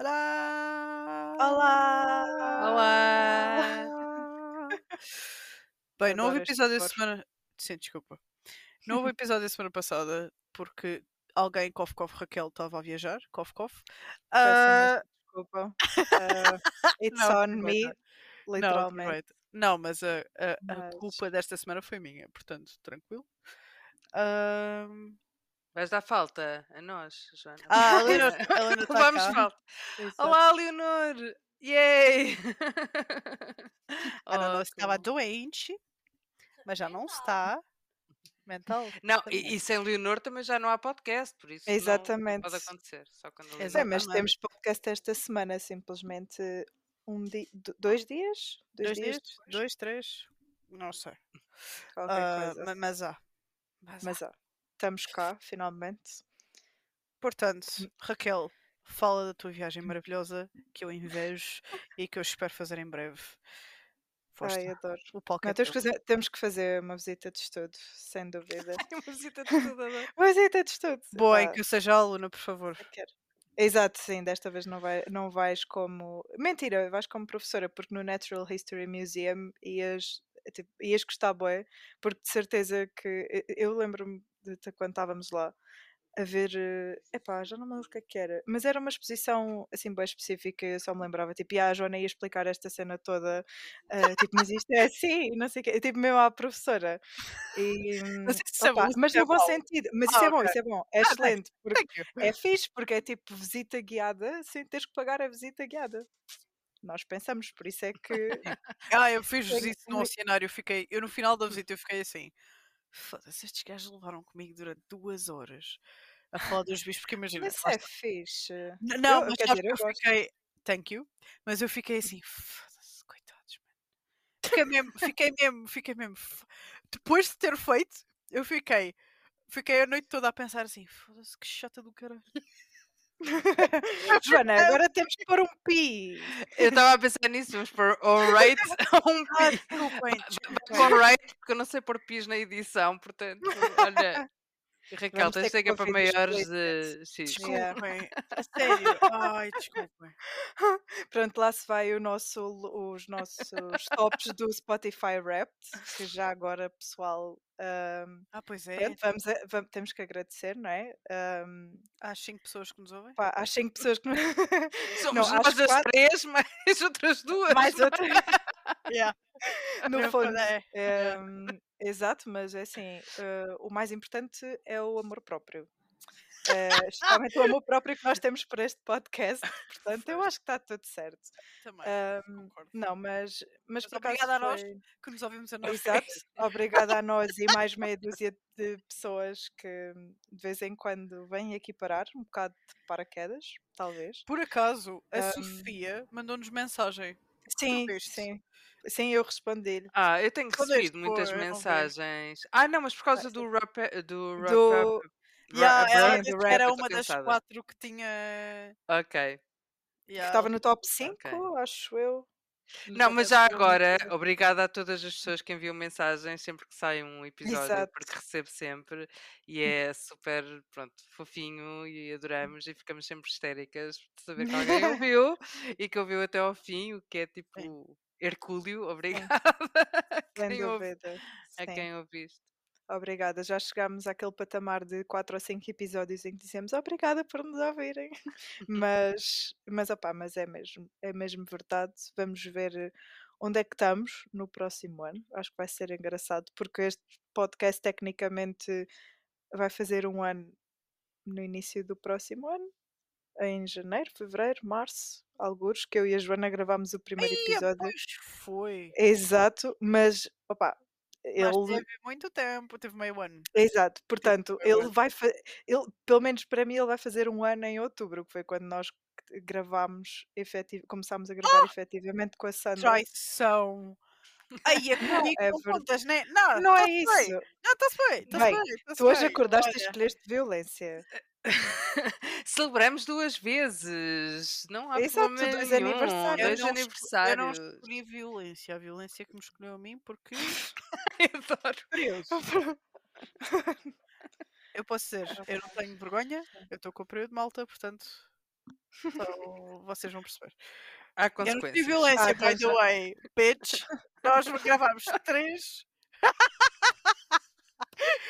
Olá! Olá! Olá! Bem, não houve episódio da semana. Sim, desculpa. Não houve episódio da semana passada porque alguém, cof cof Raquel, estava a viajar. Cof cof. Peço Ah, imensa desculpa. Ah, it's Não, on me, não, literalmente. aproveita. Não, mas a, a, a Mas- culpa desta semana foi minha, portanto, tranquilo. Ahm, Vais dar falta a nós, Joana. Ah, a Leonor, a Leonor tá Vamos cá. falta. Exato. Olá, Leonor! Yay! A Leonor estava Ótimo. doente, mas já não está. Mental. Não, e, e sem Leonor também já não há podcast, por isso Exatamente. pode acontecer. Só quando Leonor mas temos podcast esta semana, simplesmente um di do- dois dias? Dois dias? depois? Dois, três? Não sei. Ah, ma- mas há. Mas. Mas ó, estamos cá, finalmente. Portanto, Hum. Raquel, fala da tua viagem maravilhosa que eu invejo e que eu espero fazer em breve. Força. Ai, adoro. O palco Não, temos, que fazer, temos que fazer uma visita de estudo, sem dúvida. Ai, uma visita de tudo agora. Uma visita de estudo. Boa, pá, que eu seja aluna, por favor. eu quero. Exato, sim, desta vez não, vai, não vais como. Mentira, vais como professora, porque no Natural History Museum ias, tipo, ias gostar bué, porque de certeza que. Eu lembro-me de de quando estávamos lá a ver. eh, Epá, já não me lembro o que é que era, mas era uma exposição assim bem específica, eu só me lembrava, tipo, e a Joana ia explicar esta cena toda, eh, tipo, mas isto é assim, não sei o quê, tipo, mesmo à professora. E, hum, Mas isso é bom, mas é no bom mau. sentido, mas Ah, isso é bom, ok. isso é bom, é Ah, excelente, porque é fixe, porque é tipo visita guiada sem teres que pagar a visita guiada. Nós pensamos, por isso é que. Ah, eu fiz Tenho- isso no oceanário, eu fiquei, eu no final da visita eu fiquei assim, foda-se, estes gajos levaram comigo durante duas horas a falar dos bichos, porque imagina, Mas é está. fixe. N- não, eu- mas quer dizer, eu eu fiquei, thank you, mas eu fiquei assim, foda-se, coitados, mano. Fiquei mesmo, fiquei mesmo, fiquei mesmo, depois de ter feito, eu fiquei, fiquei a noite toda a pensar assim, foda-se, que chata do caralho. Joana, agora temos que pôr um pi. Eu estava a pensar nisso, vamos pôr alright um Ah, pi. desculpem, Vai desculpem. com alright, porque eu não sei pôr pis na edição, portanto, olha. Raquel, Vamos tens que ser para maiores de. Yeah. Desculpem, a sério, ai, desculpem. Pronto, lá se vai o nosso, os nossos tops do Spotify Wrapped, que já agora, pessoal, ahm, Ah, pois é, pronto, vamos a- vam- temos que agradecer, não é? Ahm, há cinco pessoas que nos ouvem. pá, às 5 pessoas que não. Somos não, às nós as quatro, três, mais outras duas. mais outra. Yeah. No fundo, é, hum, exato, mas é assim, eh, o mais importante é o amor próprio. Eh, especialmente o amor próprio que nós temos para este podcast, portanto, eu acho que está tudo certo. Também, concordo. não, mas, mas Mas por acaso obrigada a nós foi. que nos ouvimos a nós. Exato, obrigada a nós e mais meia dúzia de pessoas que hum, de vez em quando vêm aqui parar, um bocado de paraquedas, talvez. Por acaso, a Hum, Sofia mandou-nos mensagem. Sim, sim, sim, eu respondi-lhe. Ah, eu tenho recebido muitas pô, eu não vi. mensagens. Ah, não, mas por causa do do wrap Do. Yeah, ela do disse que rap. era uma das cansada. quatro que tinha. Ok. que Yeah, estava no top 5, Ok. acho eu. Não, mas já eu agora, obrigada a todas as pessoas que enviam mensagens sempre que sai um episódio, Exato. porque recebo sempre e é super, pronto, fofinho e adoramos e ficamos sempre histéricas de saber que alguém ouviu e que ouviu até ao fim, o que é tipo Hercúleo, obrigada a quem, ouve, a quem ouviste. Obrigada. Já chegámos àquele patamar de 4 ou 5 episódios em que dizemos obrigada por nos ouvirem. Mas, mas, opá, mas é mesmo, é mesmo verdade. Vamos ver eh, onde é que estamos no próximo ano. Acho que vai ser engraçado, porque este podcast tecnicamente vai fazer um ano no início do próximo ano, em janeiro, fevereiro, março, alguns, que eu e a Joana gravámos o primeiro episódio. pois foi. Exato, mas opá, Mas ele teve muito tempo, teve meio ano. Exato, portanto, ele ano. vai fa- ele, pelo menos para mim, ele vai fazer um ano em outubro, que foi quando nós gravámos, efetiv começámos a gravar efetivamente com a Sandra. Traição. Ai, é comigo é não verdade. contas, né? Não, Não é bem. isso. Não, está-se bem, está-se Bem, bem. tá-se Tu hoje bem. acordaste e Olha, escolheste violência. Celebramos duas vezes, não há Exato, problema dois nenhum. aniversários. eu Dois não, esco- eu não escolhi a violência, a violência que me escolheu a mim, porque Adoro. curioso. Eu posso dizer, eu não tenho vergonha, eu estou com o período de malta, portanto, só vocês vão perceber. Há Eu não tive consequências. violência, Ah, by the já. way, bitch. Nós gravámos três,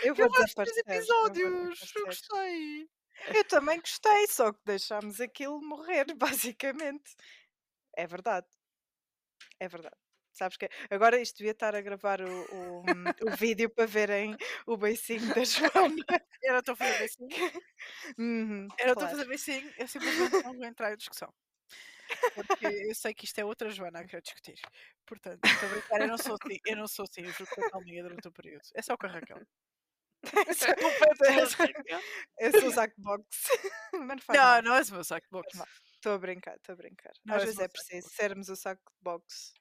Eu vou gravámos três. Eu episódios. Eu desaparecer. gostei. Eu também gostei, só que deixámos aquilo morrer, basicamente. É verdade. É verdade. Sabes que agora isto devia estar a gravar o, o, o vídeo para verem o beicinho da Joana. Eu não estou a fazer assim. Uhum, Eu não estou a claro. fazer assim, eu simplesmente não vou entrar em discussão. Porque eu sei que isto é outra Joana a querer discutir. Portanto, estou a brincar, eu não sou assim, eu não sou assim, eu juro que eu calminha durante o período. É só com a Raquel. Eu sou o Zac Box. Mas não Não, és o meu saco de boxe. mal. Estou a brincar, estou a brincar. Não Às vezes é preciso sermos o saco de box.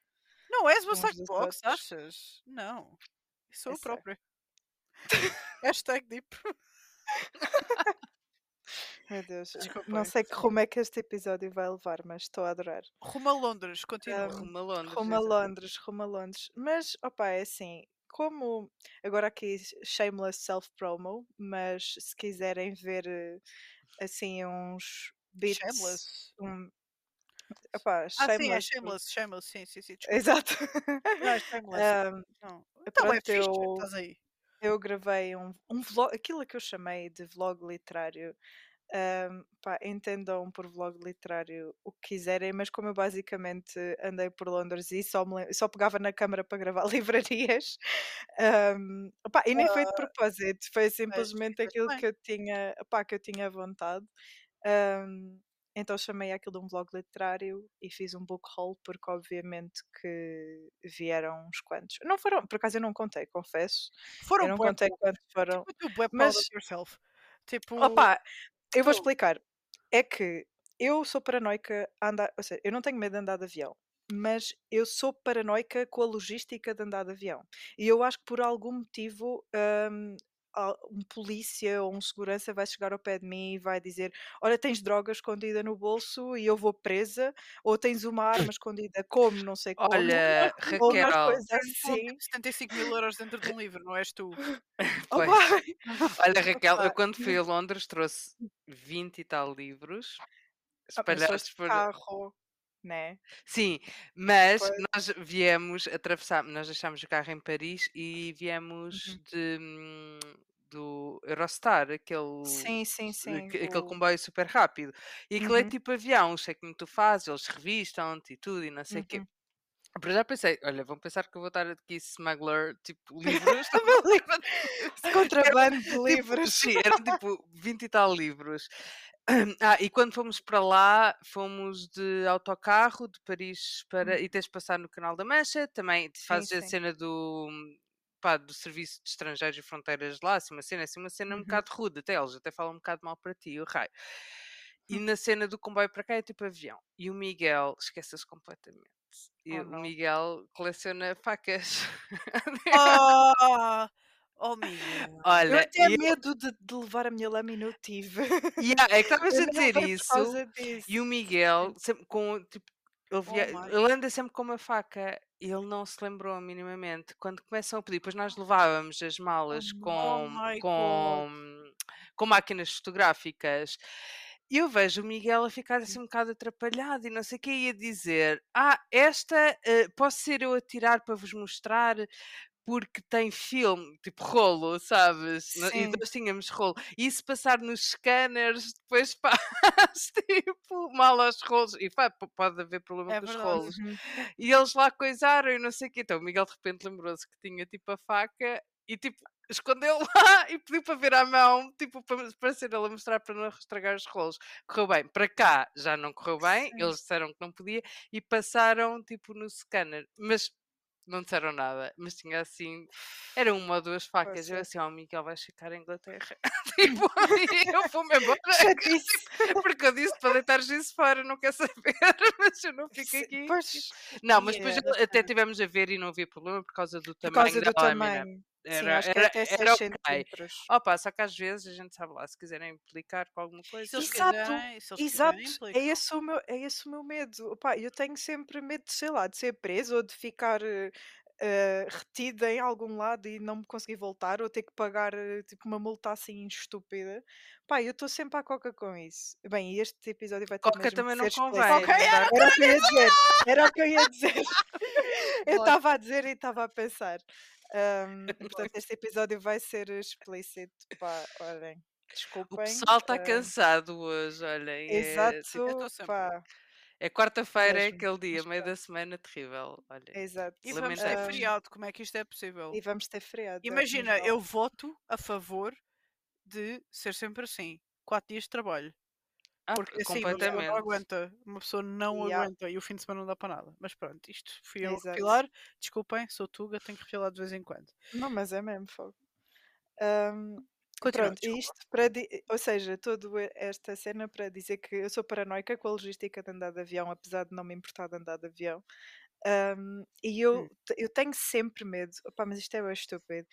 Não és o meu outros. achas? Não. Sou a sei. própria. Hashtag deep. Meu Deus, Desculpem. não sei que rumo é que este episódio vai levar, mas estou a adorar. Rumo a Londres, continua. Um, Rumo a Londres. Rumo a. Londres, rumo a Londres. Mas, opa, é assim, como agora aqui shameless self-promo, mas se quiserem ver eh, assim uns bits. Shameless. Um, opa, Ah, sim, é shameless. shameless, sim, sim, sim. desculpa. Exato. Não, é shameless. Um, Não. Então é fixe, eu- estás aí. eu gravei um, um vlog, aquilo que eu chamei de vlog literário. Ahm, pá, entendam por vlog literário o que quiserem, mas como eu basicamente andei por Londres e só, me só pegava na câmara para gravar livrarias, ahm, opá, e nem foi de propósito, foi simplesmente aquilo que eu tinha, opá, que eu tinha vontade. Ahm, então chamei aquilo de um vlog literário e fiz um book haul porque obviamente que vieram uns quantos. Não foram, por acaso eu não contei, confesso. Foram eu não contei quantos foram. Tipo, Mas- yourself. Tipo, Opa, eu vou tu- explicar. É que eu sou paranoica a andar, ou seja, eu não tenho medo de andar de avião, mas eu sou paranoica com a logística de andar de avião. E eu acho que por algum motivo hum, um polícia ou um segurança vai chegar ao pé de mim e vai dizer: Olha, tens droga escondida no bolso e eu vou presa, ou tens uma arma escondida, como, não sei como. Olha, ou umas Raquel, coisas Tens assim. tipo 75 mil euros dentro de um livro, não és tu? Opa, Olha, Raquel, eu quando fui a Londres trouxe 20 e tal livros ah, espalhados por. carro, né? Sim, mas Pois. nós viemos atravessar, nós deixámos o carro em Paris e viemos Uhum. de, hum, do Eurostar, aquele, Sim, sim, sim. aque- aquele o- comboio super rápido. E aquilo é Uhum. tipo avião, sei que tu fazes, eles revistam-te e tudo e não sei o quê. Uhum. Por já pensei, olha, vão pensar que eu vou estar aqui smuggler, tipo, livros. Esse contrabando de Tipo, livros. sim, eram tipo 20 e tal livros. Ah, e quando fomos para lá, fomos de autocarro de Paris para. E tens de passar no Canal da Mancha, também te Sim, fazes a sim. cena do. Pá, do Serviço de Estrangeiros e Fronteiras lá, assim, uma cena, assim, uma cena um Uhum. bocado rude, até eles até falam um bocado mal para ti, o raio. E Hum. na cena do comboio para cá é tipo avião. E o Miguel esquece-se completamente. E Oh, o. Miguel coleciona facas. Oh, oh Miguel. Eu Olha, até eu- medo de, de levar a minha lâmina eu tive. Yeah, é que estavas a dizer isso. E o Miguel, sempre com, tipo, ele, via- Oh ele anda sempre com uma faca e ele não se lembrou minimamente. Quando começam a pedir, depois nós levávamos as malas Oh com, com, com máquinas fotográficas. E eu vejo o Miguel a ficar Hum. assim um bocado atrapalhado e não sei o que, e a dizer: Ah, esta eh, posso ser eu a tirar para vos mostrar porque tem filme, tipo rolo, sabes? No- E Sim. nós tínhamos rolo. E se passar nos scanners, depois faz tipo mal aos rolos. E pá, pode haver problema É com os rolos. Uhum. E eles lá coisaram e não sei o quê. Então o Miguel de repente lembrou-se que tinha tipo a faca e tipo escondeu lá e pediu para ver à mão, tipo para, para ser ele a mostrar para não estragar os rolos. Correu bem. Para cá já não correu bem, Sim. eles disseram que não podia e passaram tipo no scanner. Mas não disseram nada, mas tinha assim, era uma ou duas facas. Eu Poxa. assim, ó, o Miguel vai ficar em Inglaterra. tipo, eu vou-me embora. Chatice. Porque eu disse para deitares isso fora, não quer saber, mas eu não fico aqui. Pois, Não, mas depois Yeah. ele- até tivemos a ver e não havia problema por causa do por tamanho causa da do lâmina. tamanho. Sim, Era, é era, até 6 era ok. centímetros. Opa, só que às vezes a gente sabe lá, se quiserem implicar com alguma coisa. Exato, quiserem, Exato, quiserem, é esse, o meu, é esse o meu medo. Opá, eu tenho sempre medo, de, sei lá, de ser preso ou de ficar eh, retida em algum lado e não me conseguir voltar ou ter que pagar eh, tipo uma multa assim estúpida. Pá, eu estou sempre à coca com isso. Bem, este episódio vai ter Coca também que não convém. dá- Era o que eu ia dizer. Era o que eu ia dizer. Eu estava a dizer e estava a pensar. Ahm, portanto, este episódio vai ser explícito. Pá, olhem. O Desculpem. pessoal está ah, cansado hoje, olhem. É, Exato, tipo, Eu tô sempre. é quarta-feira, é aquele dia, meio da semana terrível. Olhem. exato. E vamos ter feriado, como é que isto é possível? e vamos ter feriado. é, Imagina, mas eu voto a favor de ser sempre assim, quatro dias de trabalho. Ah, Porque assim, uma pessoa não completamente. aguenta, uma pessoa não Yeah. aguenta e o fim de semana não dá para nada. Mas pronto, isto fui eu a Exato. refilar. Desculpem, sou tuga, tenho que refilar de vez em quando. Não, mas é mesmo fogo. Continua, pronto, desculpa. isto para ou seja, toda esta cena para dizer que eu sou paranoica com a logística de andar de avião, apesar de não me importar de andar de avião. Ahm, e eu, Hum. eu tenho sempre medo, opá, mas isto é bem estúpido.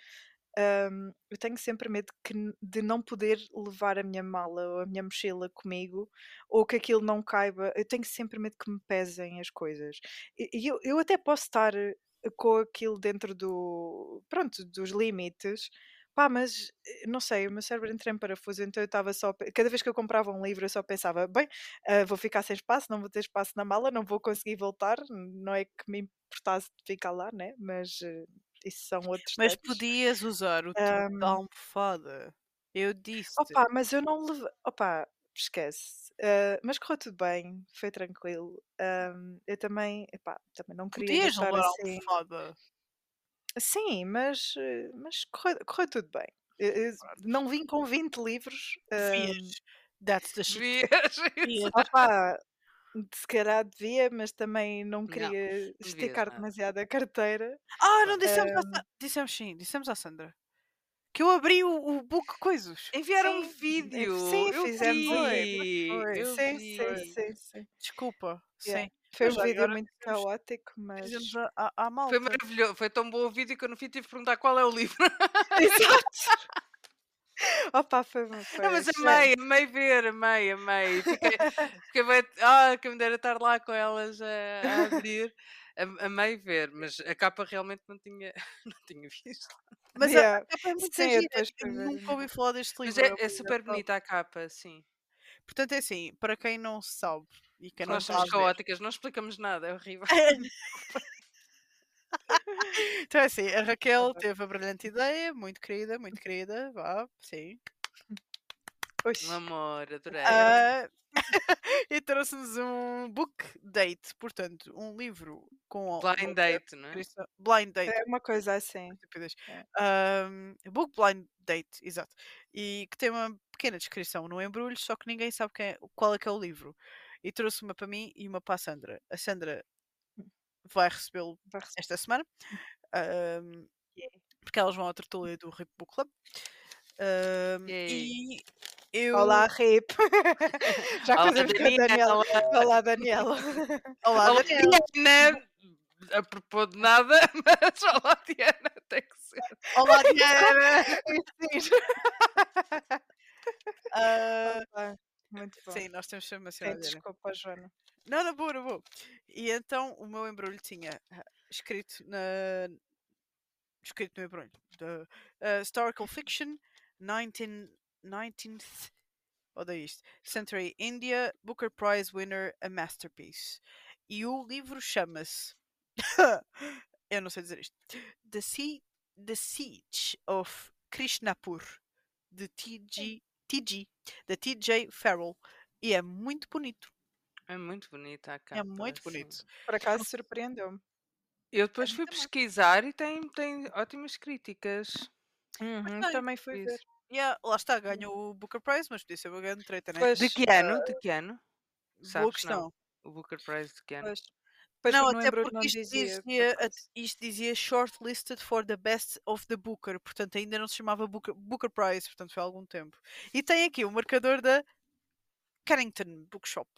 Ahm, eu tenho sempre medo que, de não poder levar a minha mala ou a minha mochila comigo ou que aquilo não caiba. Eu tenho sempre medo que me pesem as coisas. E eu, eu até posso estar eh, com aquilo dentro do, pronto, dos limites, pá, mas eh, não sei, o meu cérebro entra em parafuso, então eu estava só, cada vez que eu comprava um livro eu só pensava, bem, ah, vou ficar sem espaço, não vou ter espaço na mala, não vou conseguir voltar, não é que me importasse de ficar lá, né? Mas eh, isso são outros Mas temas. podias usar o truque da Ahm, almofada. Eu disse. Opa, mas eu não levei. Opa, esquece. Ah, mas correu tudo bem, foi tranquilo. Ahm, eu também, epá, também não queria Podias levar assim. almofada. Sim, mas, mas correu, correu tudo bem. Eu- eu não vim com 20 livros. Devias. That's the shit. Devias. Opa, se calhar devia, mas também não Não, queria devias esticar nada. demasiado a carteira. Ah, não dissemos à Ahm, Sandra. Dissemos sim, dissemos à Sandra. Que eu abri o, o book coisas. Enviaram um sim, eh, vídeo. sim, eu fizemos um vi. Foi, Sim, vi. sim, sim, sim. Desculpa. Yeah. Sim. Foi um vídeo muito caótico, mas. À, à, à Foi maravilhoso. Foi tão bom o vídeo que eu no fim tive que perguntar qual é o livro. Exato! Opa, foi, foi Não, mas amei, amei ver, amei, amei. Fiquei, fiquei bem, ah, que me dera estar lá com elas a, a abrir. Am- Amei ver, mas a capa realmente não tinha, não tinha visto. Mas Yeah. a capa é muito Sim, gira. nunca ouvi falar deste Mas livro. é, muito é super bonita a capa, sim. Portanto, é assim, para quem não sabe e quem não Nós a somos caóticas, não explicamos nada, é horrível. Então é assim, a Raquel teve a brilhante ideia, muito querida, muito querida, vá, sim. Oxi. Um amor, adorei. Ah, e trouxe-nos um book date, portanto, um livro com Blind uma date, não é? blind date. É uma coisa assim. É. Ahm, book blind date, exato. E que tem uma pequena descrição no embrulho, só que ninguém sabe quem é- qual é que é o livro. E trouxe uma para mim e uma para a Sandra. A Sandra vai recebê-lo esta semana. ahm, Yeah. porque elas vão à tertúlia do Rip Book Club. Ahm, Yay. e eu. Olá, Rip. Já Olá, fazemos com a Daniela. Daniela. Olá, Daniela. Olá, Olá, Daniela. Diana! A propos de nada, mas olá, Diana, tem que ser. Olá, Diana. Opa, Muito bom. sim, nós temos sempre uma Sim, senhora desculpa, Joana. Não, não vou, não vou. E então o meu embrulho tinha ah, escrito na escrito no embrulho the, uh, historical fiction 19, 19th odeio isto, Century India Booker Prize winner a masterpiece. E o livro chama-se eu não sei dizer isto The, Sie The Siege of Krishnapur de TG TG da TJ Farrell. E é muito bonito É muito bonita a capa. é muito assim. bonito Por acaso surpreendeu-me. Eu depois mim fui pesquisar e tem, tem ótimas críticas. Uhum, bem, também fui ver. Yeah, lá está, ganhou o Booker Prize, mas podia ser uma grande treta, né? Pois, De que ano? De que ano? Boa Sabes, questão. não. O Booker Prize de que ano? pois. Pois não, até porque não isto dizia. dizia, isto dizia shortlisted for the best of the Booker, portanto ainda não se chamava Booker, Booker Prize, portanto foi há algum tempo. E tem aqui o marcador da Carrington Bookshop.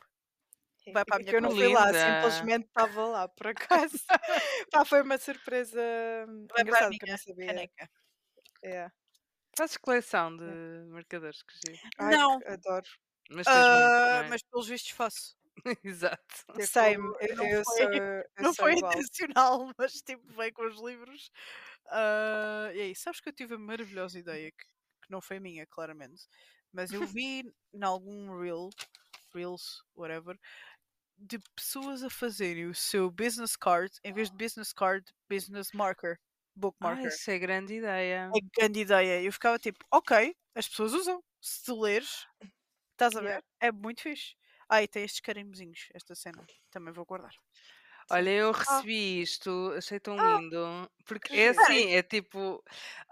Vai para a é minha eu não fui lá, simplesmente estava lá, por acaso. Pá, foi uma surpresa hum, Vai a engraçada que eu não sabia. caneca. É. Fazes coleção de marcadores que giro. Ai, Não. adoro. Mas é? mas pelos vistos faço. Exato. Tipo, Same, eu, não eu foi- sou, eu não foi igual. intencional, mas tipo, veio com os livros. Ah, e aí, sabes que eu tive a maravilhosa ideia, que, que não foi minha, claramente, mas eu vi em algum reel, reels, whatever, de pessoas a fazerem o seu business card, em vez de business card, business marker, Ah, bookmarker. isso é grande ideia. É grande ideia. Eu ficava tipo, ok, as pessoas usam. Se tu leres, estás a ver? Yeah. É muito fixe. Ah, e tem estes carimbozinhos, esta cena. Também vou guardar. Olha, eu recebi isto, achei tão Ah, lindo, porque que é giro. assim, é tipo,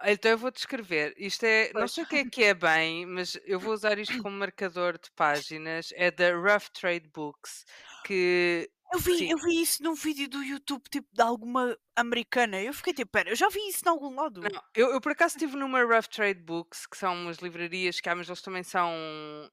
então eu vou descrever, isto é, não Pois. sei o que é que é bem, mas eu vou usar isto como marcador de páginas, é da Rough Trade Books, que Eu vi, Sim. eu vi isso num vídeo do YouTube, tipo, de alguma americana. Eu fiquei tipo, pera, eu já vi isso em algum lado. Não, eu, eu por acaso estive numa Rough Trade Books, que são umas livrarias que há, mas eles também são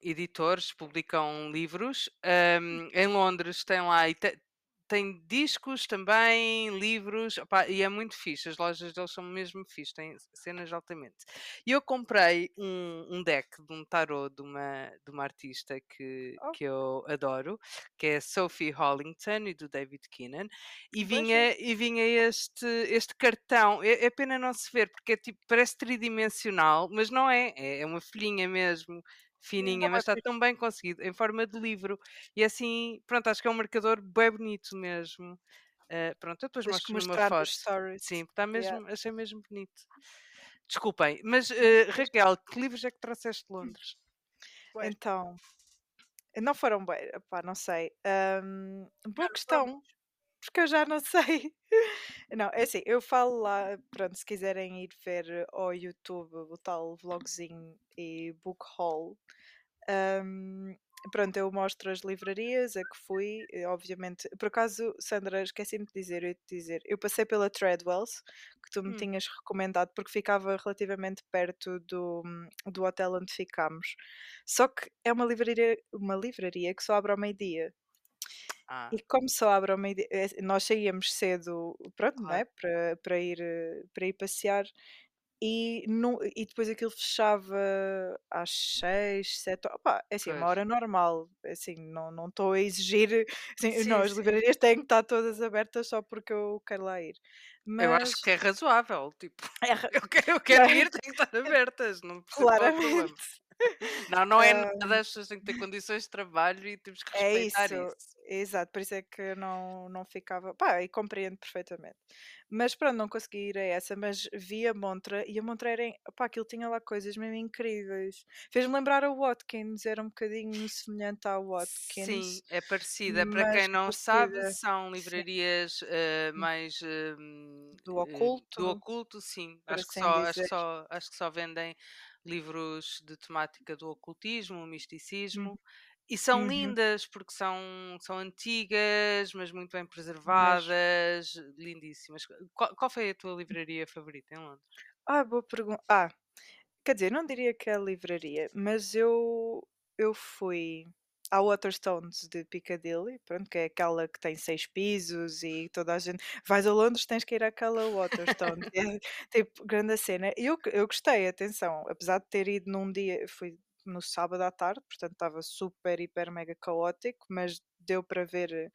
editores, publicam livros. Ahm, em Londres tem lá e te- tem discos também, livros, opá, e é muito fixe. As lojas deles são mesmo fixe, têm cenas altamente. E eu comprei um, um deck de um tarot de uma, de uma artista que, Oh. que eu adoro, que é Sophie Hollington e do David Keenan e Bem vinha, e vinha este, este cartão. É, é pena não se ver, porque é tipo, parece tridimensional, mas não é, é, é uma folhinha mesmo, fininha, mas está tão bem conseguido, em forma de livro. E assim, pronto, acho que é um marcador bem bonito mesmo. Eh, pronto, eu depois Tens mostro mostrar foto. Sim, está mesmo, Yeah. achei mesmo bonito. Desculpem, mas eh, Raquel, que livros é que trouxeste de Londres? Ué. Então, não foram bem, pá, não sei. Ahm, boa não questão, porque eu já não sei. Não, é assim, eu falo lá, pronto, se quiserem ir ver ao YouTube o tal vlogzinho e book haul, ahm, pronto, eu mostro as livrarias a que fui, e, obviamente. Por acaso, Sandra, esqueci-me de dizer, eu te dizer, eu passei pela Treadwells, que tu me Hum. tinhas recomendado, porque ficava relativamente perto do, do hotel onde ficámos. Só que é uma livraria, uma livraria que só abre ao meio-dia. Ah, E como só abre ao meio-dia, é, nós saíamos cedo, pronto, não é? claro. Para, para, ir, eh, para ir passear. E, nu- e depois aquilo fechava às seis, sete, opá, é assim, uma Pois. hora normal, assim, não não estou a exigir, assim, Sim, não, as livrarias têm que estar todas abertas só porque eu quero lá ir. Eu acho Mas que é razoável, tipo, é ra- eu quero, eu quero é? ir, tem que estar abertas, não é claramente. Não, não é nada, as pessoas têm que ter condições de trabalho e temos que É respeitar isso, isso. exato, por isso é que não, não ficava. Pá, e compreendo perfeitamente. Mas pronto, não consegui ir a essa, mas vi a montra e a montra era. em- Pá, aquilo tinha lá coisas mesmo incríveis. Fez-me lembrar a Watkins, era um bocadinho semelhante à Watkins, Sim, é parecida. Para quem não sabe, parecida. são Sim, livrarias hum, mais hum, do oculto, do oculto, sim. Acho que assim só, acho que só, acho que só vendem livros de temática do ocultismo, Uhum, misticismo. E são uhum, lindas porque são, são antigas, mas muito bem mas preservadas, lindíssimas. Qual, qual foi a tua livraria favorita em Londres? Ah, boa pergunta. Ah, quer dizer, não diria que é a livraria, mas eu, eu fui à Waterstones de Piccadilly, pronto, que é aquela que tem seis pisos e toda a gente. Vais a Londres, tens que ir àquela Waterstones. É tipo, grande cena. Eu, eu gostei, atenção, apesar de ter ido num dia, fui no sábado à tarde, portanto estava super, hiper, mega caótico, mas deu para ver eh,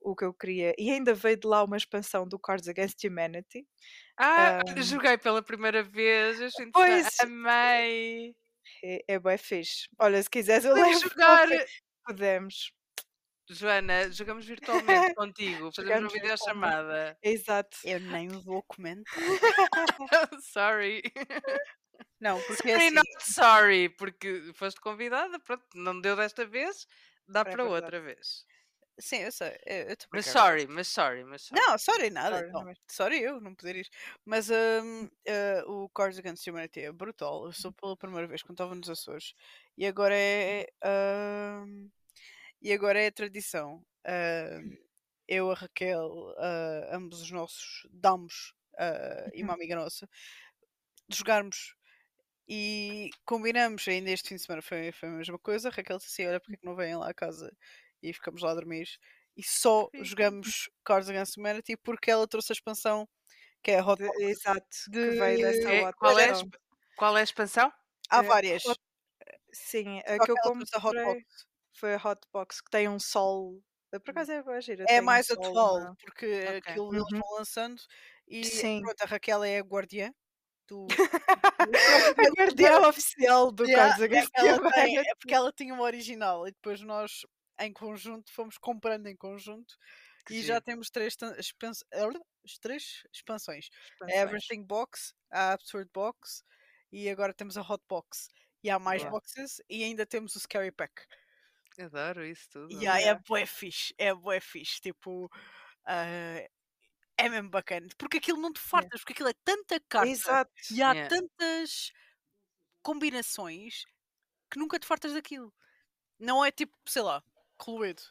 o que eu queria. E ainda veio de lá uma expansão do Cards Against Humanity. Ah, Ah, joguei pela primeira vez semana. pois, Amei! É, é bem fixe. Olha, se quiseres eu Podemos levo jogar. Podemos. Joana, jogamos virtualmente contigo, fazemos uma videochamada. Exato. Eu nem vou comentar. sorry. Não, porque Sorry, assim. not sorry, porque foste convidada, pronto, não deu desta vez, dá para verdade. outra vez. Sim, eu sei. Eu eu a Mas sorry, mas sorry, mas sorry. Não, sorry nada. Sorry, Então. não é? Sorry eu não poder ir. Mas hum, eh, o Cards Against Humanity é brutal. Eu sou pela primeira vez quando estava nos Açores. E agora é. hum, e agora é tradição. Hum, eu, a Raquel, ah, ambos os nossos damos ah, e uma Uhum. amiga nossa, de jogarmos e combinamos ainda este fim de semana foi, foi a mesma coisa. A Raquel disse assim: Olha, porque é que não vêm lá a casa e ficamos lá a dormir? E só jogamos Cards Against Humanity porque ela trouxe a expansão que é a Hot Box. exato. Que De- veio dessa É, qual, é a, qual é a expansão? Há Eh, várias. Hot- Sim, a que eu que a comprei. Box. foi a Hotbox que tem um sol. Por Hum. acaso é boa gira, É um mais sol atual, na- porque Ok. aquilo eles Uhum. vão lançando e Sim. pronto, a Raquel é a guardiã do. a guardiã oficial do Yeah, Cards Against que Humanity. é porque ela tinha uma original e depois nós, em conjunto, fomos comprando em conjunto Que e já giro. temos três, expans- três expansões. A Expansões. Everything Box, a Absurd Box e agora temos a Hot Box. E há mais boxes e ainda temos o Scary Pack. Adoro isso tudo. E aí é Yeah. bué fixe, é bué fixe, tipo, ah, é mesmo bacana, porque aquilo não te fartas, porque aquilo é tanta carta Exato. e há Yeah. tantas combinações que nunca te fartas daquilo. Não é tipo, sei lá, Cluedo.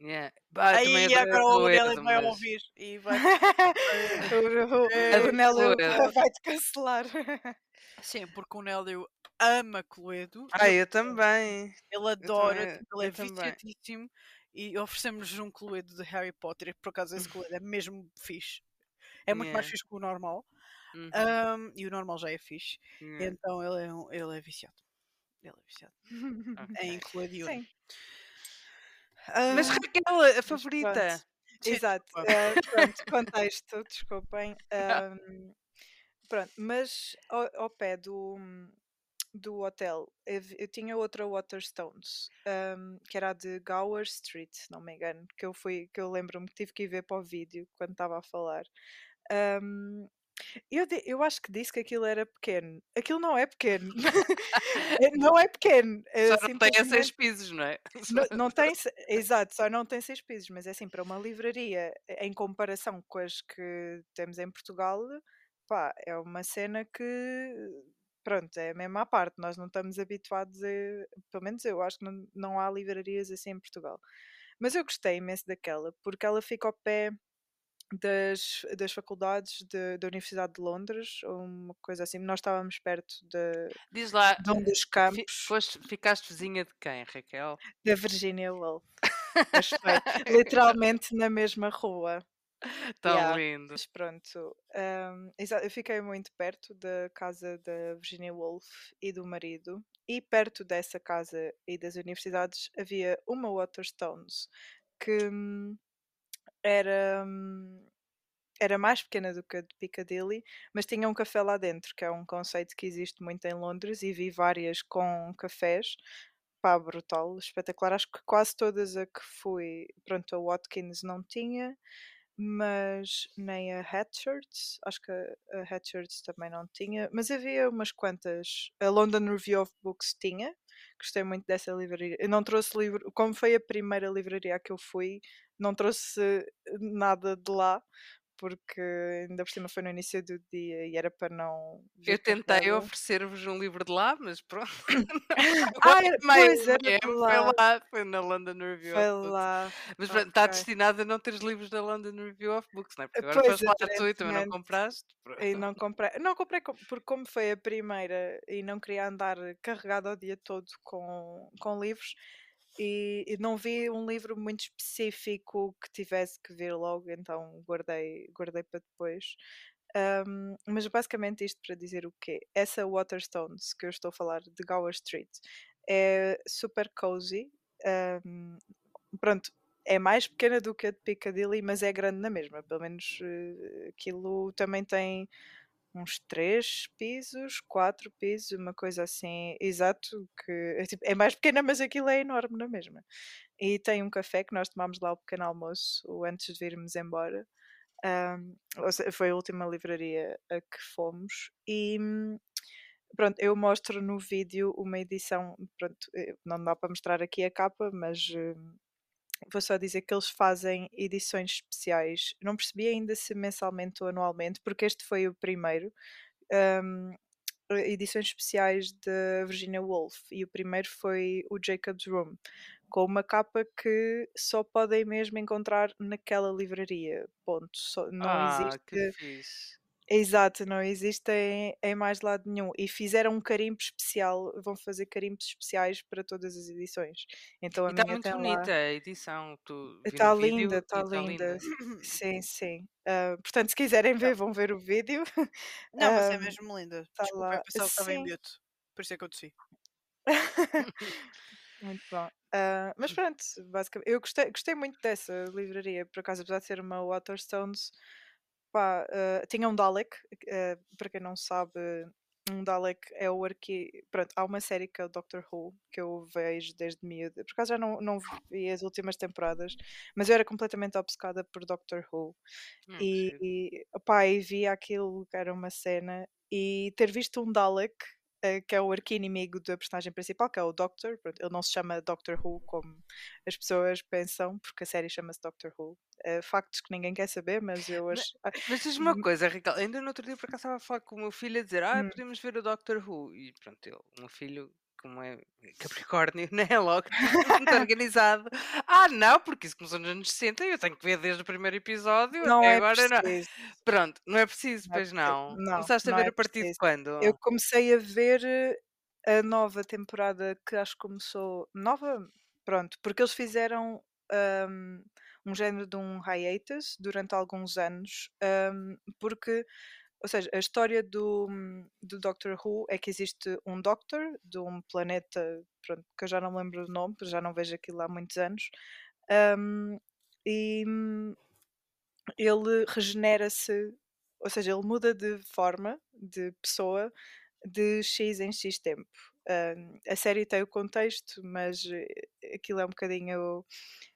Yeah. Aí agora o Aurélio vai mas- ouvir e vai. o, É, o Nélio Cluedo. vai-te cancelar. Sim, porque o Nélio ama Cluedo, Ah, eu também. ele adora, também- tipo, ele é viciadíssimo e oferecemos um Cluedo de Harry Potter e por acaso esse Cluedo é mesmo fixe. É muito mais Yeah. fixe que o normal. Uhum, Ahm, e o normal já é fixe. yeah. Então ele é, um- ele é viciado. Ele é viciado em Ok. Cluedo. Sim. Mas Ah, Raquel, a favorita. Exato. eh, pronto, contexto, desculpem. Ahm, pronto, mas ao, ao pé do, do hotel eu, eu tinha outra Waterstones, ahm, que era a de Gower Street, se não me engano, que eu fui, que eu lembro-me que tive que ir ver para o vídeo quando estava a falar. Ahm, eu, di- eu acho que disse que aquilo era pequeno. Aquilo não é pequeno. Não é pequeno. é Só não tem a simplesmente- seis pisos, não é? não, não tem, se- exato, só não tem seis pisos, mas é assim, para uma livraria, em comparação com as que temos em Portugal, pá, é uma cena que, pronto, é mesmo à parte, nós não estamos habituados a, pelo menos eu acho que não, não há livrarias assim em Portugal. Mas eu gostei imenso daquela, porque ela fica ao pé das, das faculdades de- da Universidade de Londres, ou uma coisa assim, nós estávamos perto de, Diz lá, de um dos campos foste, ficaste vizinha de quem, Raquel? da Virginia Woolf. Mas foi literalmente na mesma rua. Tão Yeah. lindo. Mas pronto, exa- eu fiquei muito perto da casa da Virginia Woolf e do marido, e perto dessa casa e das universidades havia uma Waterstones que hum, era, hum, era mais pequena do que a de Piccadilly, mas tinha um café lá dentro, que é um conceito que existe muito em Londres, e vi várias com cafés. Pá, brutal, espetacular. Acho que quase todas a que fui, pronto, a Watkins não tinha, mas nem a Hatchards, acho que a, Hatchards também não tinha, mas havia umas quantas. A London Review of Books tinha, gostei muito dessa livraria. Eu não trouxe livro, como foi a primeira livraria que eu fui, não trouxe nada de lá, porque ainda por cima foi no início do dia e era para não. Eu tentei oferecer-vos um livro de lá, mas pronto. Ah, era- Meio pois, era mesmo, de Foi lá. lá, foi na London Review Foi of Books. lá. Mas pronto, está destinado a não teres livros da London Review of Books, não é? Porque agora foste lá tu e também não compraste. pronto. E não comprei, não comprei co- porque como foi a primeira e não queria andar carregada o dia todo com, com livros e, e não vi um livro muito específico que tivesse que vir logo, então guardei, guardei para depois. Ahm, mas basicamente isto para dizer o quê? Essa Waterstones que eu estou a falar de Gower Street é super cozy. ahm, pronto, é mais pequena do que a de Piccadilly, mas é grande na mesma. Pelo menos eh, aquilo também tem uns três pisos, quatro pisos, uma coisa assim, exato, que é, tipo, é mais pequena, mas aquilo é enorme na mesma. E tem um café que nós tomámos lá o pequeno almoço antes de irmos embora. Seja, foi a última livraria a que fomos e hum, pronto, eu mostro no vídeo uma edição, pronto, eh, não dá para mostrar aqui a capa, mas hum, vou só dizer que eles fazem edições especiais. Não percebi ainda se mensalmente ou anualmente, porque este foi o primeiro. hum, edições especiais da Virginia Woolf e o primeiro foi o Jacob's Room com uma capa que só podem mesmo encontrar naquela livraria ponto, Só- não ah, existe. Exato, não existe em, mais lado nenhum. E fizeram um carimbo especial, vão fazer carimbos especiais para todas as edições. Então a E está minha muito tem lá. bonita a edição. Tu vi Está no vídeo linda, e está tá linda. Sim, sim. Ah, portanto, se quiserem ver, vão ver o vídeo. Não, mas é Ahm, mesmo linda. tá Desculpa, lá. pensava que estava em Sim. mute. Por isso é que eu desci. Muito bom. Ah, mas pronto, basicamente, eu gostei, gostei muito dessa livraria, por acaso, apesar de ser uma Waterstones, pá, ah, tinha um Dalek, ah, para quem não sabe, um Dalek é o arqui... Pronto, há uma série que é o Doctor Who, que eu vejo desde miúda. Por acaso já não, não vi as últimas temporadas, mas eu era completamente obcecada por Doctor Who. Hum, E, e, opá, e via aquilo que era uma cena, e ter visto um Dalek, que é o arqui-inimigo da personagem principal, que é o Doctor, ele não se chama Doctor Who como as pessoas pensam, porque a série chama-se Doctor Who. Eh, factos que ninguém quer saber, mas eu Mas- acho. ah, Mas diz-me uma Hum. coisa, Ricardo. Ainda no outro dia por acaso estava a falar com o meu filho a dizer: Ah, Hum. podemos ver o Doctor Who. E pronto, ele, o meu filho, como é Capricórnio, não é logo muito organizado. Ah, não, porque isso começou nos anos 60 e eu tenho que ver desde o primeiro episódio Não até é agora. Não. preciso. Pronto, não é preciso, Não é pois não. Não, Começaste a não ver é a partir de preciso. quando? Eu comecei a ver eh, a nova temporada que acho que começou. Nova? Pronto, porque eles fizeram um, um género de um hiatus durante alguns anos, um, porque, ou seja, a história do, do Doctor Who é que existe um Doctor de um planeta pronto, que eu já não lembro o nome, porque já não vejo aquilo há muitos anos, um, e hum, ele regenera-se, ou seja, ele muda de forma, de pessoa, de X em X tempo. Um, a série tem o contexto, mas eh, aquilo é um bocadinho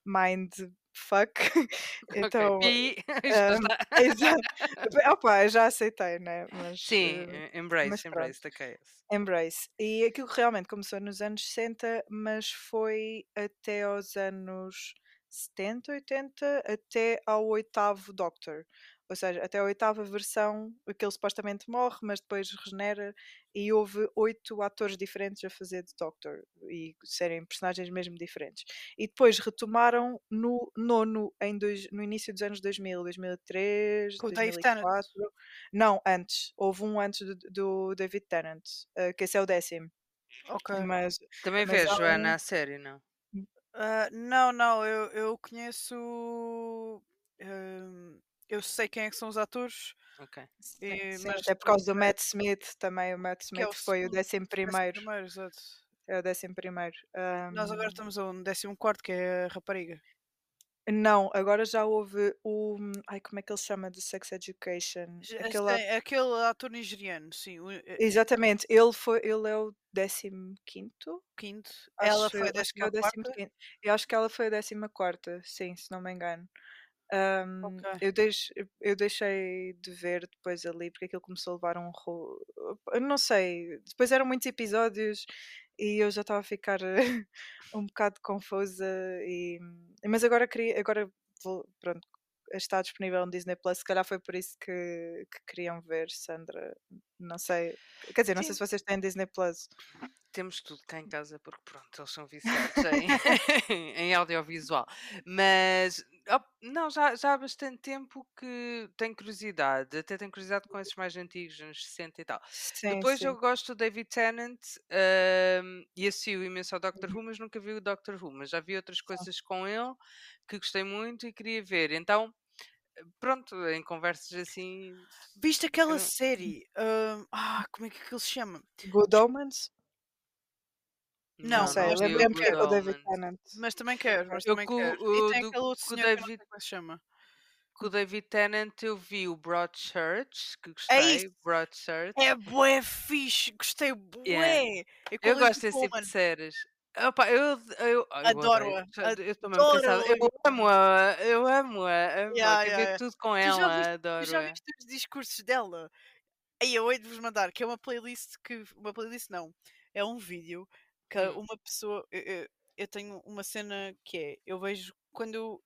mind fuck. então, Ok, pi, isto um, exato. Opa, já aceitei, né? Mas, Sim, eh, embrace, mas embrace the chaos. Embrace. E aquilo realmente começou nos anos 60, mas foi até aos anos 70, 80, até ao oitavo Doctor. Ou seja, até a oitava versão, aquele supostamente morre, mas depois regenera, e houve oito atores diferentes a fazer de Doctor, e serem personagens mesmo diferentes. E depois retomaram no nono, em dois, no início dos anos 2000, 2003, Com o Dave Tennant. 2004. Não, antes. Houve um antes do, do David Tennant, eh, que esse é o décimo. Ok. Mas Também Mas vês, Joana, um- a série, não? Ah, não, não, eu, eu conheço. hum, eu sei quem é que são os atores. Ok. sim, Eh, sim, mas até por causa do Matt Smith também. O Matt que é Smith o foi o segundo, décimo décimo primeiro. primeiro, exato. É o décimo primeiro. Nós agora estamos a um décimo quarto, que é a rapariga. Não, agora já houve o. Ai, como é que ele se chama? Do Sex Education. Já Aquele aquele ator nigeriano, sim, eh, Exatamente, ele, foi, ele é o 15 quinto. Ela Acho foi a eu, acho que é o décima quarta. 15 Eu acho que ela foi a 14 sim, se não me engano. Ahm, Ok. eu, deix, eu deixei de ver depois ali, porque aquilo começou a levar um ro... eu Não sei, depois eram muitos episódios e eu já estava a ficar um bocado confusa. E... Mas agora queria, agora vou- pronto, está disponível no Disney Plus, se calhar foi por isso que, que queriam ver, Sandra. Não sei. Quer dizer, não sei Sim. se vocês têm Disney Plus. Temos tudo cá em casa porque pronto, eles são viciados em, em audiovisual. Mas op, não, já, já há bastante tempo que tenho curiosidade, até tenho curiosidade com esses mais antigos, anos 60 e tal. Sim, Depois sim. eu gosto do David Tennant ahm, e associo imenso ao Doctor Who, mas nunca vi o Doctor Who, mas já vi outras coisas com ele que gostei muito e queria ver. Então, pronto, em conversas assim. Viste aquela série? ah, como é que aquilo se chama? Good Omens? Não, Não sei, mas vi o lembrei-me que é o David. Tennant. Mas também quero, mas Eu também com quero. o- E tem do- aquele outro com o senhor que eu sei David- como é que se chama. Com o David Tennant eu vi o Broadchurch, que É gostei. isso! Broadchurch. É bué fixe, gostei bué! Yeah. É Eu gosto desse tipo de séries. Opa, eu, eu, eu Adoro-a, Eu estou mesmo adoro cansada. Eu amo-a, eu amo-a. amo-a, Yeah, Quero yeah, ver yeah. tudo com ela, tu já viste os discursos dela? Aí eu hei de vos mandar, que é uma playlist que. Uma playlist não. É um vídeo que. Uma pessoa. Eu, eu- tenho uma cena que é. Eu vejo quando eu.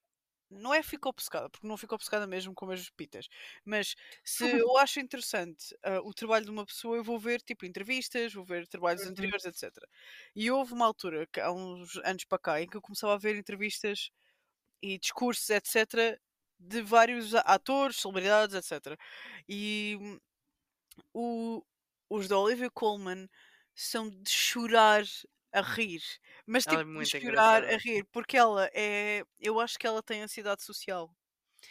Não é fico obcecada, porque não fico obcecada mesmo com as pitas. Mas se eu acho interessante ah, o trabalho de uma pessoa, eu vou ver tipo entrevistas, vou ver trabalhos Uhum. anteriores, etc. E houve uma altura, há uns anos para cá, em que eu começava a ver entrevistas e discursos, etc., de vários atores, celebridades, etc. E hum, o- os da Olivia Colman são de chorar a rir, mas Ela é tipo de chorar a engraçada. rir, porque ela é. Eu acho que ela tem ansiedade social.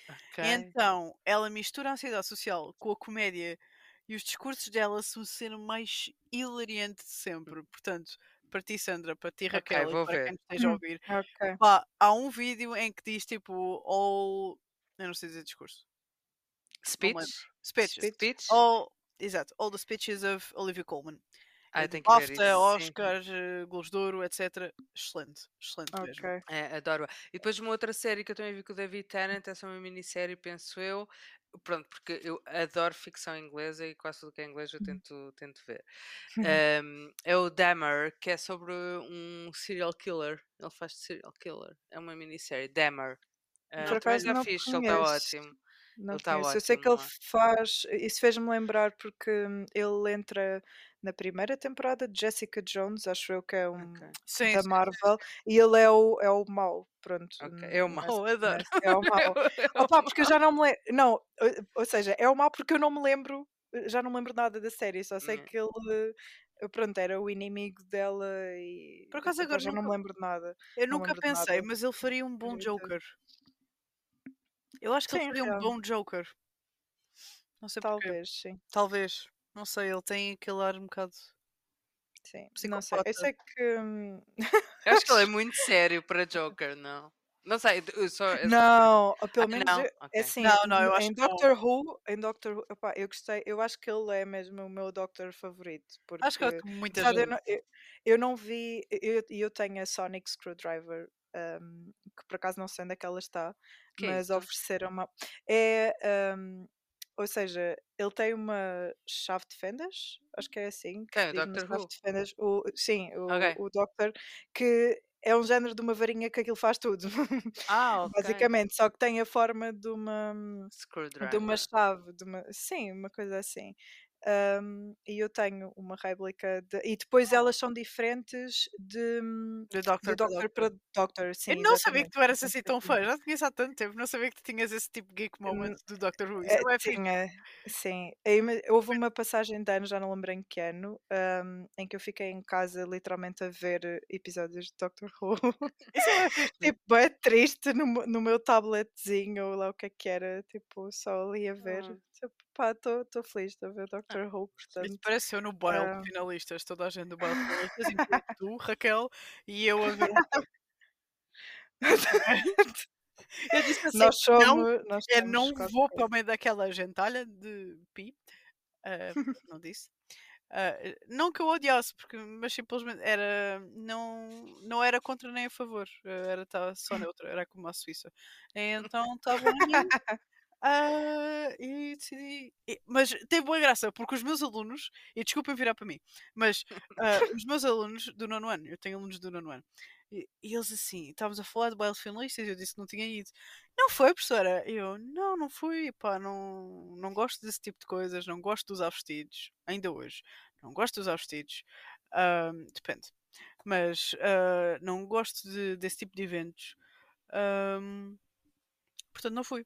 Ok. Então, ela mistura a ansiedade social com a comédia e os discursos dela são a cena mais hilariante de sempre. Portanto, para ti, Sandra, para ti, Raquel, e para ver. quem esteja a Hum. ouvir. Ok. Pá, há um vídeo em que diz tipo all. Eu não sei dizer discurso. Speech? Speeches. Speech? All, exato, all the speeches of Olivia Colman. Ah, tem que ver BAFTA, isso. Oscars, Globos de Ouro, etc. Excelente, excelente mesmo. Ok. É, adoro. E depois uma outra série que eu também vi com o David Tennant, essa é uma minissérie, penso eu. Pronto, porque eu adoro ficção inglesa e quase tudo que é inglês eu Uhum. tento, tento ver. Um, é o Dahmer, que é sobre um serial killer. Ele faz de serial killer. É uma minissérie. Dahmer. Uh, Por também acaso já fiz, ele está ótimo. Não Ele está conheço. Eu sei ótimo, que ele é? faz. Isso fez-me lembrar porque hum, ele entra na primeira temporada de Jessica Jones, acho eu que é um Ok. Sim, da sim, Marvel, e ele é o, é o mau, pronto. Ok, n- é o nessa- mau, adoro. nessa- É o mau. É Opa, porque eu já não me lembro. Não, ou- seja, é o mau porque eu não me lembro, já não me lembro nada da série, só sei Hum. que ele. eh, Pronto, era o inimigo dela e. Por acaso agora já não me nunca- lembro de nada. Eu Não nunca pensei, mas ele faria um bom Joker. Eu acho que ele Sim, faria um real. bom Joker. Não sei porquê. Talvez, sim. Talvez. Não sei, ele tem aquele ar um bocado. Sim, não sei. Eu sei que. hum, Eu acho que ele é muito sério para Joker, não? Não sei, eu só. eu Não, pelo Ah, menos não? eu- é assim, Não, não, eu acho em não. Doctor Who, em Doctor Who, opá, eu gostei, eu acho que ele é mesmo o meu Doctor favorito, porque Acho que é muita apesar de eu gente. não, eu, eu não vi, eu, eu tenho a Sonic Screwdriver, um, que por acaso não sei onde é que ela está, Que é mas isso? ofereceram uma, é, um, ou seja, ele tem uma chave de fendas, acho que é assim, que se O Doctor chave Who? de fendas, o, sim, o, Ok. o Doctor, que é um género de uma varinha que aquilo faz tudo. Ah, ok. Basicamente, só que tem a forma de uma, de uma Screwdriver. chave, de uma, sim, uma coisa assim. Ahm, e eu tenho uma réplica de, e depois Oh. elas são diferentes de, De de Doctor, para Doctor Doctor. para Doctor, sim, Eu não sabia que exatamente. tu eras assim tão fã. Já te conheço há tanto tempo. Não sabia que tu tinhas esse tipo de geek moment do Doctor Who. Isso É, não é tinha, sim. Houve uma passagem de ano, já não lembro em que ano, ahm, em que eu fiquei em casa literalmente a ver eh, episódios de Doctor Who. Isso é fixe. tipo, é triste no, no meu tabletzinho, ou lá o que é que era, tipo, só ali a ver. Ah. Pá, estou feliz de ver Doctor Who, Isso portanto. parece eu no baile ah, de finalistas. Toda a gente do baile de finalistas, incluindo tu, Raquel, e eu a ver. Eu disse assim: nós não, somos. Nós é, somos não vou para o meio daquela gentalha de pi. ah, não disse. Ah, não que eu odiasse, porque, mas simplesmente era. Não, não era contra nem a favor. ah, Era tá só neutra, era como a Suíça. Então estava ah, e decidi. e- Mas tem boa graça, porque os meus alunos, e desculpem virar para mim, mas ah, os meus alunos do nono ano, eu tenho alunos do nono ano, e, e eles assim, estávamos a falar de baile finalistas, eu disse que não tinha ido. Não foi, professora? Eu, não, não fui, pá, não, não gosto desse tipo de coisas, não gosto de usar vestidos, ainda hoje, não gosto de usar vestidos, Ahm, depende, mas não gosto de- desse tipo de eventos, portanto não fui.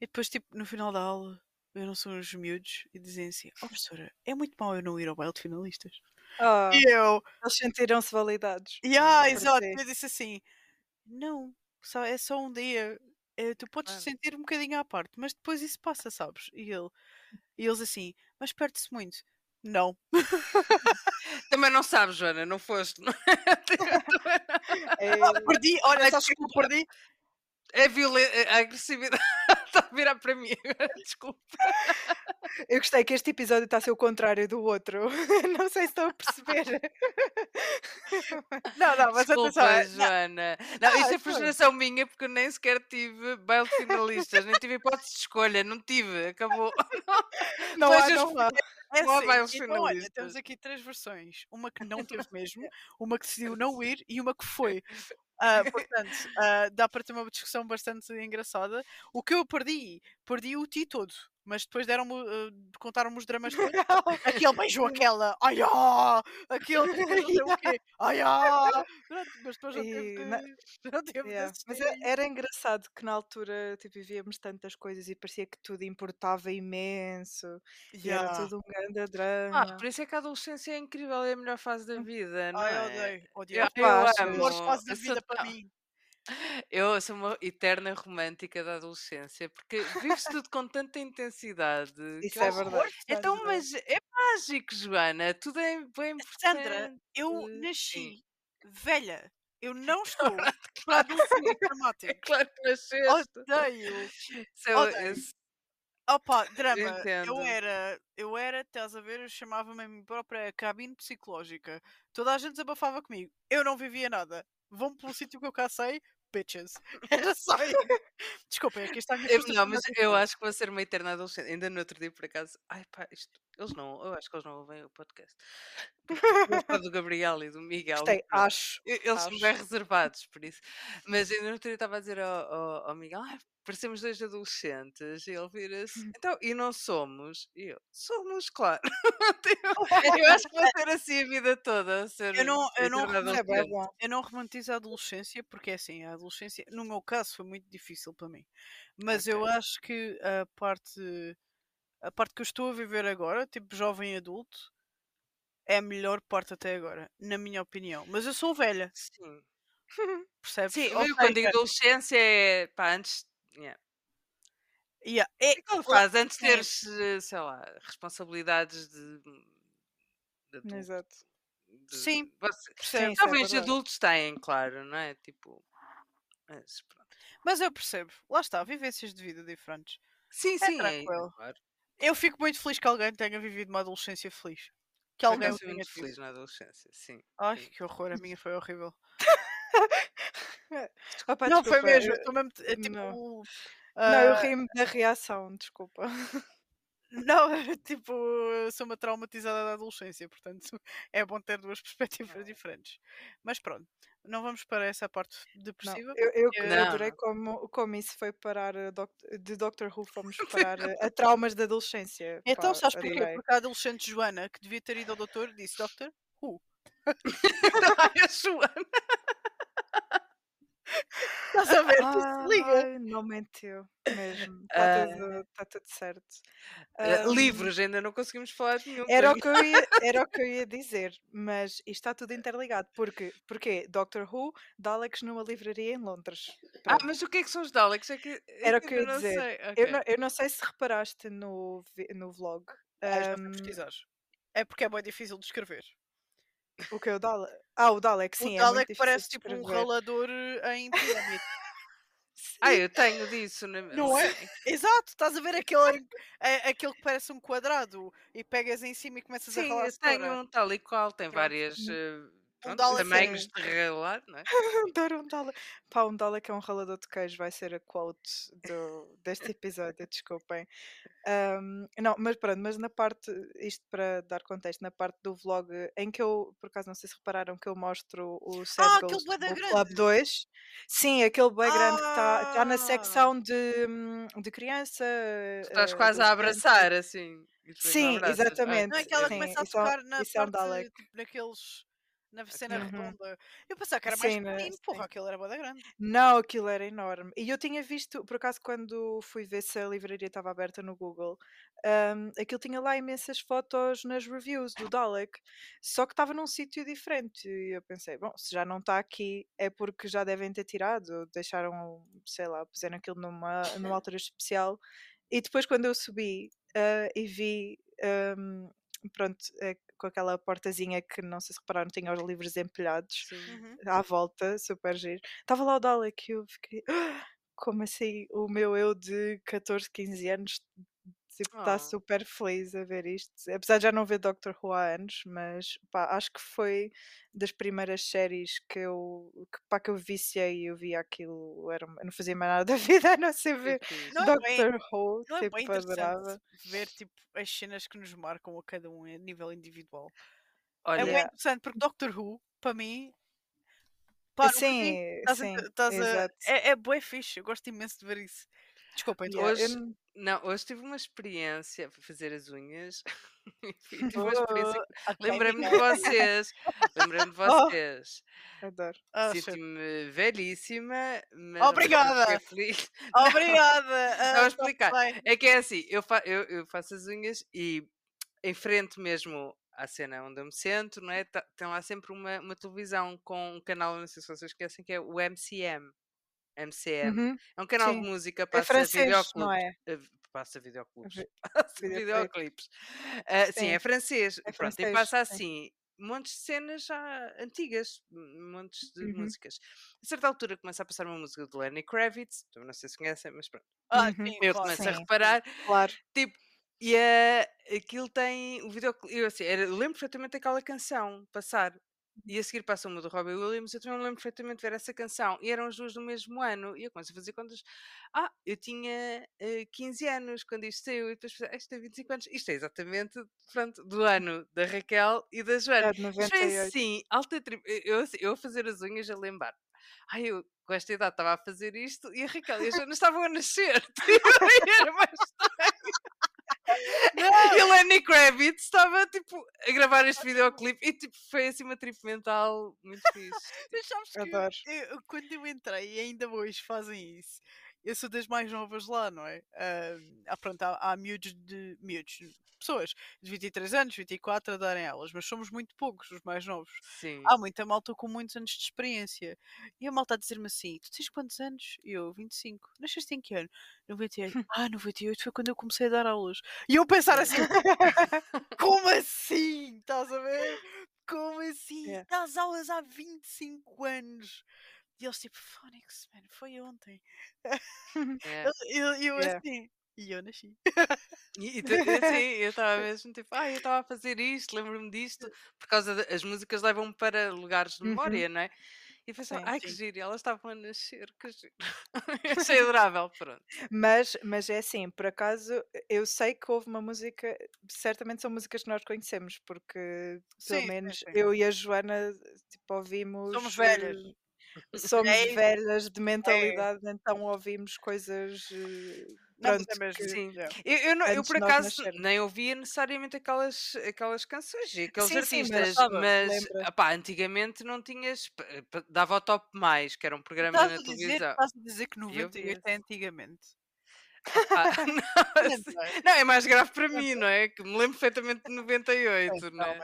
E depois, tipo, no final da aula, eu não sou uns miúdos e dizem assim: Oh, professora, é muito mau eu não ir ao baile de finalistas. Ah, E eu, eles sentiram-se validados. e ah, por exato, eu disse assim: Não, só, é só um dia. eh, tu podes te sentir um bocadinho à parte, mas depois isso passa, sabes? E, ele, e eles assim: Mas perde-se muito. Não. Também não sabes, Joana, não foste. não é? É, Perdi, olha, sabes que perdi? É violência, a agressividade está a virar para mim agora, desculpa. eu gostei que este episódio está a ser o contrário do outro. não sei se estão a perceber. Não, não, mas Desculpa, atenção. é- não, Joana. Não, Ah, isto é frustração minha porque eu nem sequer tive baile de finalistas, nem tive hipótese de escolha, não tive, acabou. Não há, eu não há. É Não há assim, então olha, temos aqui três versões. Uma que não teve mesmo, uma que decidiu não ir e uma que foi. Ah, portanto, ah, dá para ter uma discussão bastante engraçada. O que eu perdi, perdi o ti todo. Mas depois deram-me, ah, contaram-me os dramas todos. Aquele beijou aquela, ai ah! Aquele que não sei o quê, ai ah! Pronto, mas depois não teve, de- na- não teve de Yeah, Mas é- era engraçado que na altura tipo, vivíamos tantas coisas e parecia que tudo importava imenso e era Yeah. tudo um grande Ah, drama. por isso é que a adolescência é incrível, é a melhor fase da vida, não Ai, é? odeio, Eu, odeio. eu Opa, achas? A pior amo. fase da eu vida para mim. Eu sou uma eterna romântica da adolescência, porque vive-se tudo com tanta intensidade que Isso eu é acho- verdade. Então, Sandra. mas é mágico, Joana. Tudo é bem Sandra, importante. eu Sim. nasci velha. Eu não estou para adolescentes É dramáticos. claro que nasceste. Odeio. Seu- odeio. esse- Opa, drama. Eu entendo. era, eu era, estás a ver, eu chamava-me a mim própria cabine psicológica. Toda a gente desabafava comigo. Eu não vivia nada. Vão para um sítio que eu cá sei, bitches. Era só. Desculpem, aqui está a minha Eu, não, mas eu acho que vou ser uma eterna adolescente. Ainda no outro dia, por acaso, ai pá, isto, eles não, eu acho que eles não ouvem o podcast. Do Gabriel e do Miguel. Gostei, acho. Eles são bem acho. reservados, por isso. Mas ainda no outro dia estava a dizer ao, ao, ao Miguel, ah, parecemos dois adolescentes. E ele vira-se, Hum. então, e não somos? E eu, somos, claro. Eu acho que vou ser assim a vida toda. Eu não- eu não. Eu não romantizo a adolescência porque é assim, a adolescência, no meu caso, foi muito difícil para mim. Mas eu Ok. acho que a parte, a parte que eu estou a viver agora, tipo jovem adulto, é a melhor parte até agora, na minha opinião. Mas eu sou velha, Sim. percebes? Sim, eu quando digo adolescência é, pá, antes... yeah. yeah, é, lá- faz antes de teres, eh, sei lá, responsabilidades de. de Exato. de- Sim, você-. Sim, é Talvez verdade. adultos têm, claro, não é? Tipo. mas. Mas eu percebo. Lá está, vivências de vida diferentes. Sim, É sim, é, tranquilo. claro. Eu fico muito feliz que alguém tenha vivido uma adolescência feliz. Que alguém tenha muito feliz na adolescência, sim. Ai, sim. que horror, a minha foi horrível. Opa, não, foi desculpa, mesmo. eu- mesmo, é tipo. não. Não, eu ah, ri-me da reação, desculpa. Não, tipo, eu sou uma traumatizada da adolescência, portanto é bom ter duas perspectivas diferentes. Mas pronto, não vamos para essa parte Não, depressiva. eu, eu, eu Não, adorei não. como, como isso foi parar doc- de Doctor Who, fomos parar a, a traumas da adolescência. Então, sabes porquê? Porque a adolescente Joana, que devia ter ido ao doutor, disse: Doctor, who? Ai, a Joana. Estás a ver? Se liga. Ai, não mentiu mesmo. Está Ah. tudo, tá tudo certo. Eh, Ahm, livros, ainda não conseguimos falar de nenhum. Era o, que eu ia, era o que eu ia dizer, mas isto está tudo interligado. Porque, porque Doctor Who, Daleks numa livraria em Londres. Ah, Pronto. mas o que é que são os Daleks? É que, é Era o que eu ia não dizer. sei. Eu, não, eu não sei se reparaste no, no vlog. Ahm, pesquisar. É porque é bem difícil de escrever. O que o Dalek? Ah, o Dalek, sim, o é Dalek parece tipo um ralador eh, em pirâmide. Ah, eu tenho disso. Na... Não é? Sim. Exato, estás a ver aquele, é- aquele que parece um quadrado e pegas em cima e começas a Sim, ralar eu tenho um tal e qual, tem várias Hum. Eh, pronto, Dalek tamanhos é- de ralar, não é? Adoro um Dalek. Pá, um Dalek é um ralador de queijo, vai ser a quote do, deste episódio, desculpem. Ahm, não, mas pronto, mas na parte, isto para dar contexto, na parte do vlog em que eu, por acaso não sei se repararam que eu mostro o Sad Ah, da do grande. Club 2. Sim, aquele bem grande que está tá na Ah! secção de, hum, de criança. Tu estás eh, quase a abraçar, assim. Sim, abraças. exatamente. Não é que ela Sim, começa a isso é um- tocar na isso é um parte, Dalek. tipo, naqueles, na cena Uhum. redonda. Eu pensava que era mais Sim, né, pequenino, porra, aquele era bué da grande. Não, aquilo era enorme. E eu tinha visto, por acaso, quando fui ver se a livraria estava aberta no Google, hum, aquilo tinha lá imensas fotos nas reviews do Dalek, só que estava num sítio diferente. E eu pensei, bom, se já não está aqui, é porque já devem ter tirado, deixaram, sei lá, puseram aquilo numa, numa altura especial. E depois, quando eu subi ah, e vi, hum, pronto, com aquela portazinha que não sei se repararam, tinha os livros empilhados. Uhum. à volta, super giro. Estava lá o Dalek e eu fiquei, "Ah, como assim? O meu eu de 14, 15 anos está Oh. super feliz a ver isto. Apesar de já não ver Doctor Who há anos, mas pá, acho que foi das primeiras séries que eu, que, pá, que eu viciei e eu via aquilo. Era, eu não fazia mais nada da vida a não ser Que ver fixe. Não é bem- Doctor Who, Não é bem tipo, interessante adorava. ver tipo, as cenas que nos marcam a cada um a nível individual. É bem Yeah. interessante porque Doctor Who, para mim, pá, nunca vi. Sim, Estás a- sim, estás a- exato. é, é bué fixe, eu gosto imenso de ver isso. Desculpa, então. Yeah, eu hoje- não- não, hoje tive uma experiência, fui fazer as unhas tive uma experiência. Oh, ok, Lembrei-me de vocês. Lembrei-me de Oh. vocês. adoro. Ah, shit. Sinto-me velhíssima, mas Obrigada! feliz. Obrigada! Estava a ah, tá explicar. É que é assim, eu, fa- eu, eu faço as unhas e em frente mesmo à cena onde eu me sento, não é? Tem lá sempre uma, uma televisão com um canal, não sei se vocês esquecem, que é o MCM. MCM. Uhum. É um canal Sim. de música, É passa francês, videoclubes. não é? eh, Passa videoclubes. Vi- Passa videoclipes. Ah, sim, Sim. é francês. É Pronto, e francês, passa sim. assim, montes de cenas já antigas, montes de Uhum. músicas. A certa altura começa a passar uma música de Lenny Kravitz, também não sei se conhecem, mas pronto. Ah, Uhum. sim, Eu começo a Sim. reparar, Claro. tipo, e eh, aquilo tem o videoclipe. Eu, assim, era- lembro perfeitamente daquela canção passar. E a seguir passa uma do Robbie Williams, eu também me lembro perfeitamente de ver essa canção. E eram as duas do mesmo ano. E eu comecei a fazer contas. Ah, eu tinha eh, 15 anos quando isto saiu. E depois pensei, "Ah, isto tem 25 anos. Isto é exatamente pronto, do ano da Raquel e da Joana. É de Isto foi 98. assim, alta tri... eu, eu, assim, eu a fazer as unhas a lembrar. Ai, eu com esta idade estava a fazer isto e a Raquel e a Joana estavam a nascer. E era mais estranho. E a Lenny Kravitz estava tipo a gravar este videoclipe e tipo foi assim uma trip mental muito fixe. Mas sabes que Adoro. eu- quando eu entrei, e ainda hoje fazem isso, eu sou das mais novas lá, não é? Ah, pronto, há, há miúdos de. miúdos, pessoas de 23 anos, 24 a darem aulas, mas somos muito poucos os mais novos. Sim. Há muita malta com muitos anos de experiência. E a malta a dizer-me assim: Tu tens quantos anos? Eu, 25. Nasceste em que ano? 98. ah, 98 foi quando eu comecei a dar aulas. E eu pensar assim: Como assim? Estás a ver? Como assim? Yeah. Dás aulas há 25 anos. E eles tipo, Phonics, man, foi ontem. é. Eu, eu, eu Yeah. assim. E eu nasci. E, e tu- assim, eu estava mesmo tipo, ah, eu estava a fazer isto, lembro-me disto, por causa das músicas levam-me para lugares de Uhum. memória, não é? E pensava, Sim, ai que sim. giro, e elas estavam a nascer, que giro. Achei adorável, pronto. Mas, mas é assim, por acaso, eu sei que houve uma música, certamente são músicas que nós conhecemos, porque pelo Sim, sim, menos sim. eu e a Joana tipo, ouvimos. Somos velhas. Somos É velhas de mentalidade, então ouvimos coisas. eh, Não, mas Pronto, é mesmo. que- Sim. Eu, eu, não- eu por acaso nem ouvia necessariamente aquelas, aquelas canções e aqueles Sim, sim, artistas, sabe, mas, opá, antigamente não tinhas, dava o top mais, que era um programa Estás na dizer, televisão. estás a dizer que eu vi 98 é antigamente. Opá, não, assim, não, é mais grave para mim, não é? Que me lembro perfeitamente de 98, Sim, não é?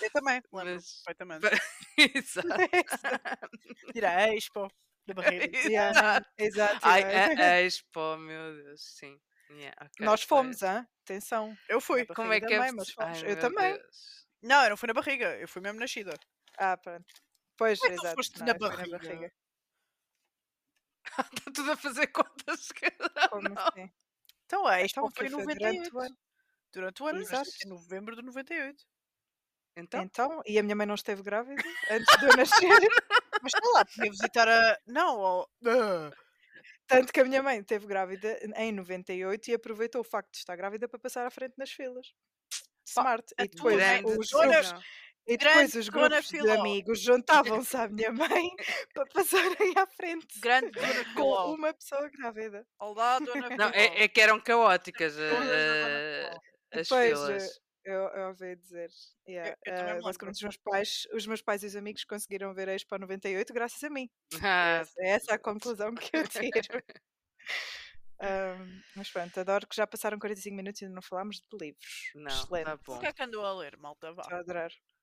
Eu também, lembro Mas- perfeitamente. Exato. Tira a expo da barreira. Yeah, exato. Ai, a, a Expo, meu Deus, sim. Yeah, ok, Nós fomos, hã? atenção. Eu fui. Como é barriga que é? da mãe, mas fomos. Ai, Eu também. Deus. Não, eu não fui na barriga, eu fui mesmo nascida. Ah, pronto. Pois, Como é que tu exato. foste não, na fui barriga? Está tudo a fazer contas. que- Como Não. assim? Então a expo Então, foi em foi durante 98. o ano. Durante o ano, Exato. mas em novembro de 98. Então, Então, e a minha mãe não esteve grávida antes de eu nascer. Mas sei lá, podia visitar a. Não, ah, Tanto que a minha mãe esteve grávida em 98 e aproveitou o facto de estar grávida para passar à frente nas filas. Smart. E depois, os, decisão. E depois grande os dona grupos de Filó. amigos juntavam-se à minha mãe para passarem à frente grande dona com Filó. uma pessoa grávida. Olá, dona Filó. Não, é, é que eram caóticas a- Todas a dona a- Filó. as Pois, filas. Eu, eu ouvi dizer. Yeah. eu também me eh, lembro. basicamente, os meus, pais, os meus pais e os amigos conseguiram ver a Expo 98 graças a mim. Ah, Essa- É essa a conclusão que eu tiro. Ahm, mas pronto, adoro que já passaram 45 minutos e ainda não falámos de livros. não, Excelente. tá O bom. que é que andou a ler, malta? Vá. Estou a adorar.